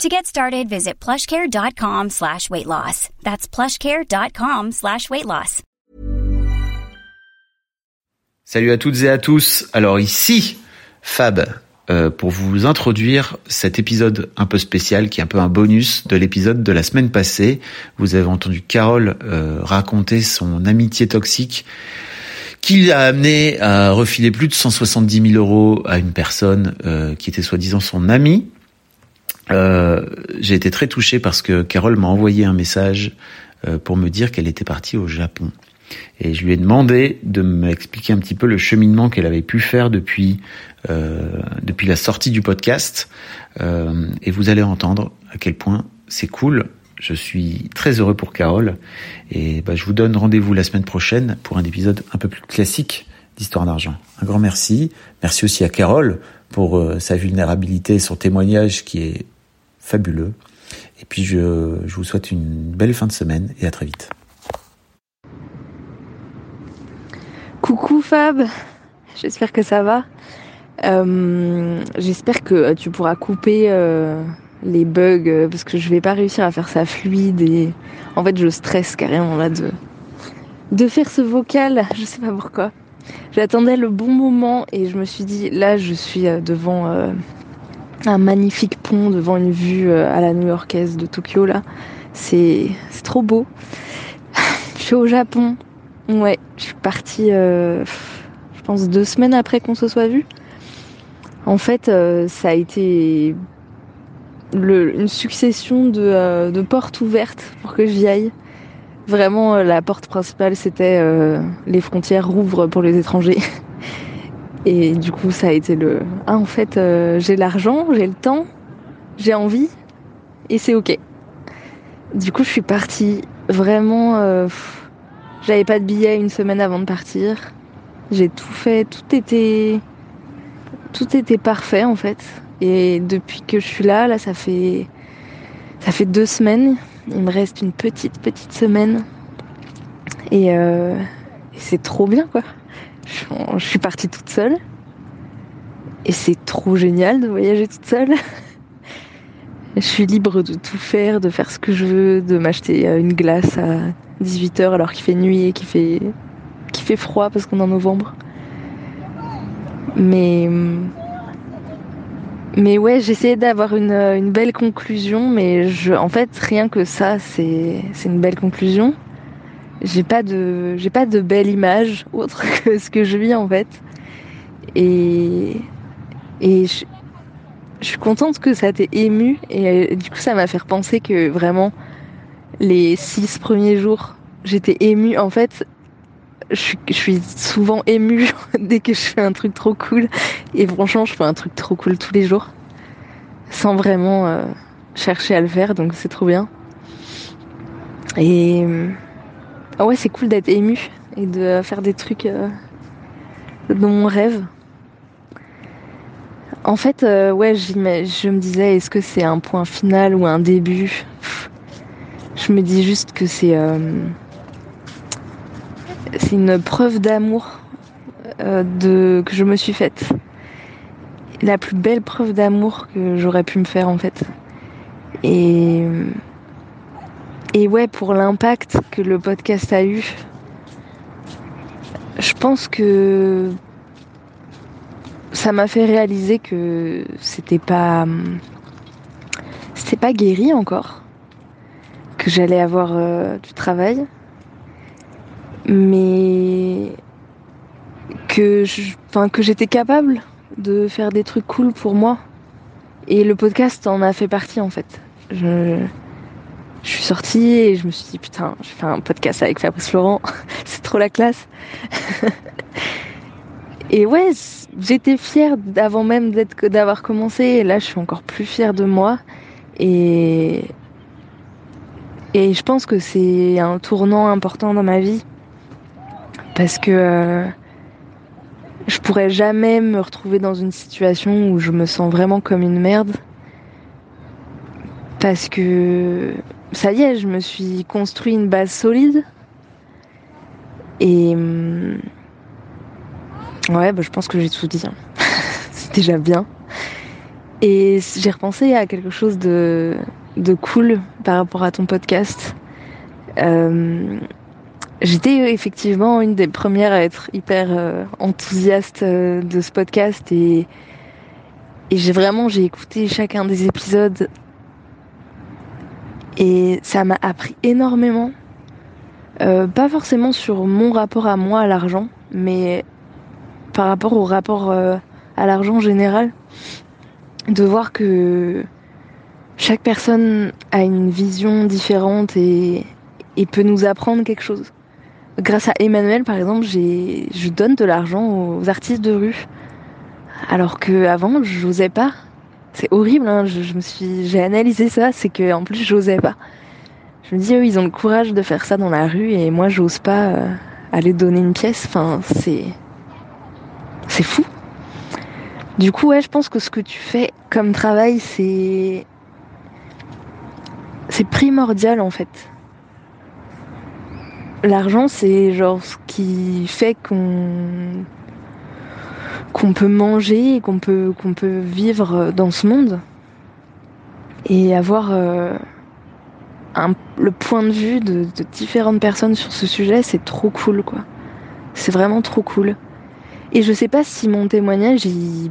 To get started, visit plushcare.com slash weight loss. That's plushcare.com slash weight loss. Salut à toutes et à tous. Alors ici, Fab, euh, pour vous introduire cet épisode un peu spécial qui est un peu un bonus de l'épisode de la semaine passée. Vous avez entendu Carole euh, raconter son amitié toxique qui l'a amené à refiler plus de 170 000 euros à une personne euh, qui était soi-disant son amie. Euh, j'ai été très touché parce que Carole m'a envoyé un message euh, pour me dire qu'elle était partie au Japon. Et je lui ai demandé de m'expliquer un petit peu le cheminement qu'elle avait pu faire depuis euh, depuis la sortie du podcast. Euh, et vous allez entendre à quel point c'est cool. Je suis très heureux pour Carole. Et bah, je vous donne rendez-vous la semaine prochaine pour un épisode un peu plus classique d'Histoire d'argent. Un grand merci. Merci aussi à Carole pour euh, sa vulnérabilité son témoignage qui est fabuleux. Et puis je, vous souhaite une belle fin de semaine et à très vite. Coucou Fab, j'espère que ça va. Euh, j'espère que tu pourras couper euh, les bugs euh, parce que je vais pas réussir à faire ça fluide et en fait je stresse carrément là de de faire ce vocal, je sais pas pourquoi. J'attendais le bon moment et je me suis dit là je suis devant un magnifique pont devant une vue euh, à la new-yorkaise de Tokyo là. C'est trop beau. je suis au Japon. Ouais, je suis partie euh, je pense deux semaines après qu'on se soit vu. En fait, euh, ça a été le, une succession de, euh, de portes ouvertes pour que j'y aille. Vraiment, euh, la porte principale, c'était les frontières rouvrent pour les étrangers. Et du coup, ça a été le ah en fait, euh, j'ai l'argent, j'ai le temps, j'ai envie, et c'est ok. Du coup, je suis partie vraiment. euh, J'avais pas de billet une semaine avant de partir. J'ai tout fait, tout était tout était parfait en fait. Et depuis que je suis là, là, ça fait ça fait deux semaines. Il me reste une petite petite semaine. Et, euh, et c'est trop bien quoi. Je, suis partie toute seule. Et c'est trop génial de voyager toute seule. Je suis libre de tout faire, de faire ce que je veux, de m'acheter une glace à 18h alors qu'il fait nuit et qu'il fait, fait froid parce qu'on est en novembre. Mais, mais ouais, j'essayais d'avoir une, une belle conclusion, mais je, en fait, rien que ça, c'est une belle conclusion. J'ai pas de, j'ai pas de belle image autre que ce que je vis en fait. Et, et je, je suis contente que ça t'ait ému et euh, du coup ça m'a fait penser que vraiment les six premiers jours j'étais émue. En fait je suis, je suis souvent émue dès que je fais un truc trop cool. Et franchement je fais un truc trop cool tous les jours sans vraiment euh, chercher à le faire. Donc c'est trop bien. Et euh, ah ouais c'est cool d'être émue et de faire des trucs euh, dans mon rêve en fait, euh, ouais, je me disais, est-ce que c'est un point final ou un début? Je me dis juste que c'est euh, c'est une preuve d'amour que je me suis faite. La plus belle preuve d'amour que j'aurais pu me faire en fait. Et et ouais, pour l'impact que le podcast a eu, je pense que ça m'a fait réaliser que c'était pas c'était pas guéri encore que j'allais avoir euh, du travail. Mais que je- que j'étais capable de faire des trucs cool pour moi. Et le podcast en a fait partie en fait. Je je suis sortie et je me suis dit putain je fais un podcast avec Fabrice Florent c'est trop la classe. Et ouais, j'étais fière d'avant même d'être d'avoir commencé. Et là je suis encore plus fière de moi. Et et je pense que c'est un tournant important dans ma vie. Parce que euh, je pourrais jamais me retrouver dans une situation où je me sens vraiment comme une merde. Parce que ça y est, je me suis construit une base solide. Et hum, ouais, bah, je pense que j'ai tout dit. Hein. C'est déjà bien. Et j'ai repensé à quelque chose de, cool par rapport à ton podcast. Euh, J'étais effectivement une des premières à être hyper euh, enthousiaste euh, de ce podcast et, et j'ai vraiment j'ai écouté chacun des épisodes et ça m'a appris énormément. Euh, pas forcément sur mon rapport à moi à l'argent, mais par rapport au rapport à l'argent en général, de voir que chaque personne a une vision différente et, et peut nous apprendre quelque chose grâce à Emmanuel, par exemple, je donne de l'argent aux artistes de rue. Alors que avant, j'osais pas. C'est horrible, hein, je, me suis, j'ai analysé ça, c'est que en plus, j'osais pas. Je me dis, eux, ils ont le courage de faire ça dans la rue et moi, j'ose pas euh, aller donner une pièce. Enfin, c'est, c'est fou. Du coup, ouais, je pense que ce que tu fais comme travail, c'est, c'est primordial en fait l'argent, c'est genre ce qui fait qu'on qu'on peut manger qu'on peut peut vivre dans ce monde et avoir euh, un, le point de vue de, différentes personnes sur ce sujet, c'est trop cool quoi. C'est vraiment trop cool. Et je sais pas si mon témoignage il,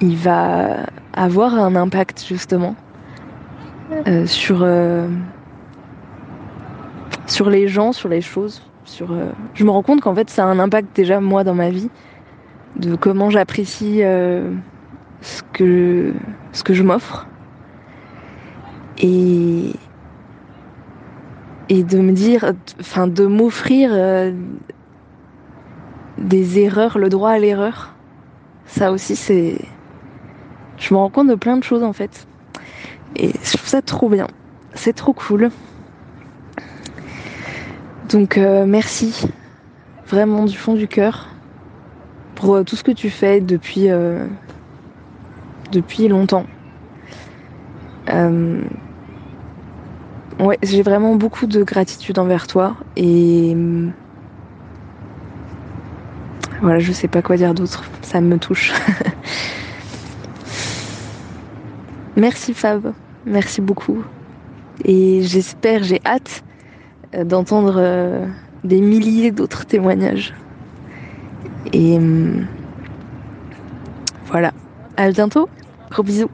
il va avoir un impact justement euh, sur euh, sur les gens, sur les choses. Sur, Je me rends compte qu'en fait, ça a un impact déjà moi dans ma vie, de comment j'apprécie euh, ce que je m'offre et et de me dire, enfin, de m'offrir euh, des erreurs, le droit à l'erreur. Ça aussi, c'est, je me rends compte de plein de choses en fait, et je trouve ça trop bien. C'est trop cool. Donc euh, merci vraiment du fond du cœur pour euh, tout ce que tu fais depuis, euh, depuis longtemps. Euh, ouais, j'ai vraiment beaucoup de gratitude envers toi et voilà, je sais pas quoi dire d'autre, ça me touche. merci Fab, merci beaucoup. Et j'espère, j'ai hâte d'entendre des milliers d'autres témoignages. Et hum, voilà. À bientôt. Gros bisous.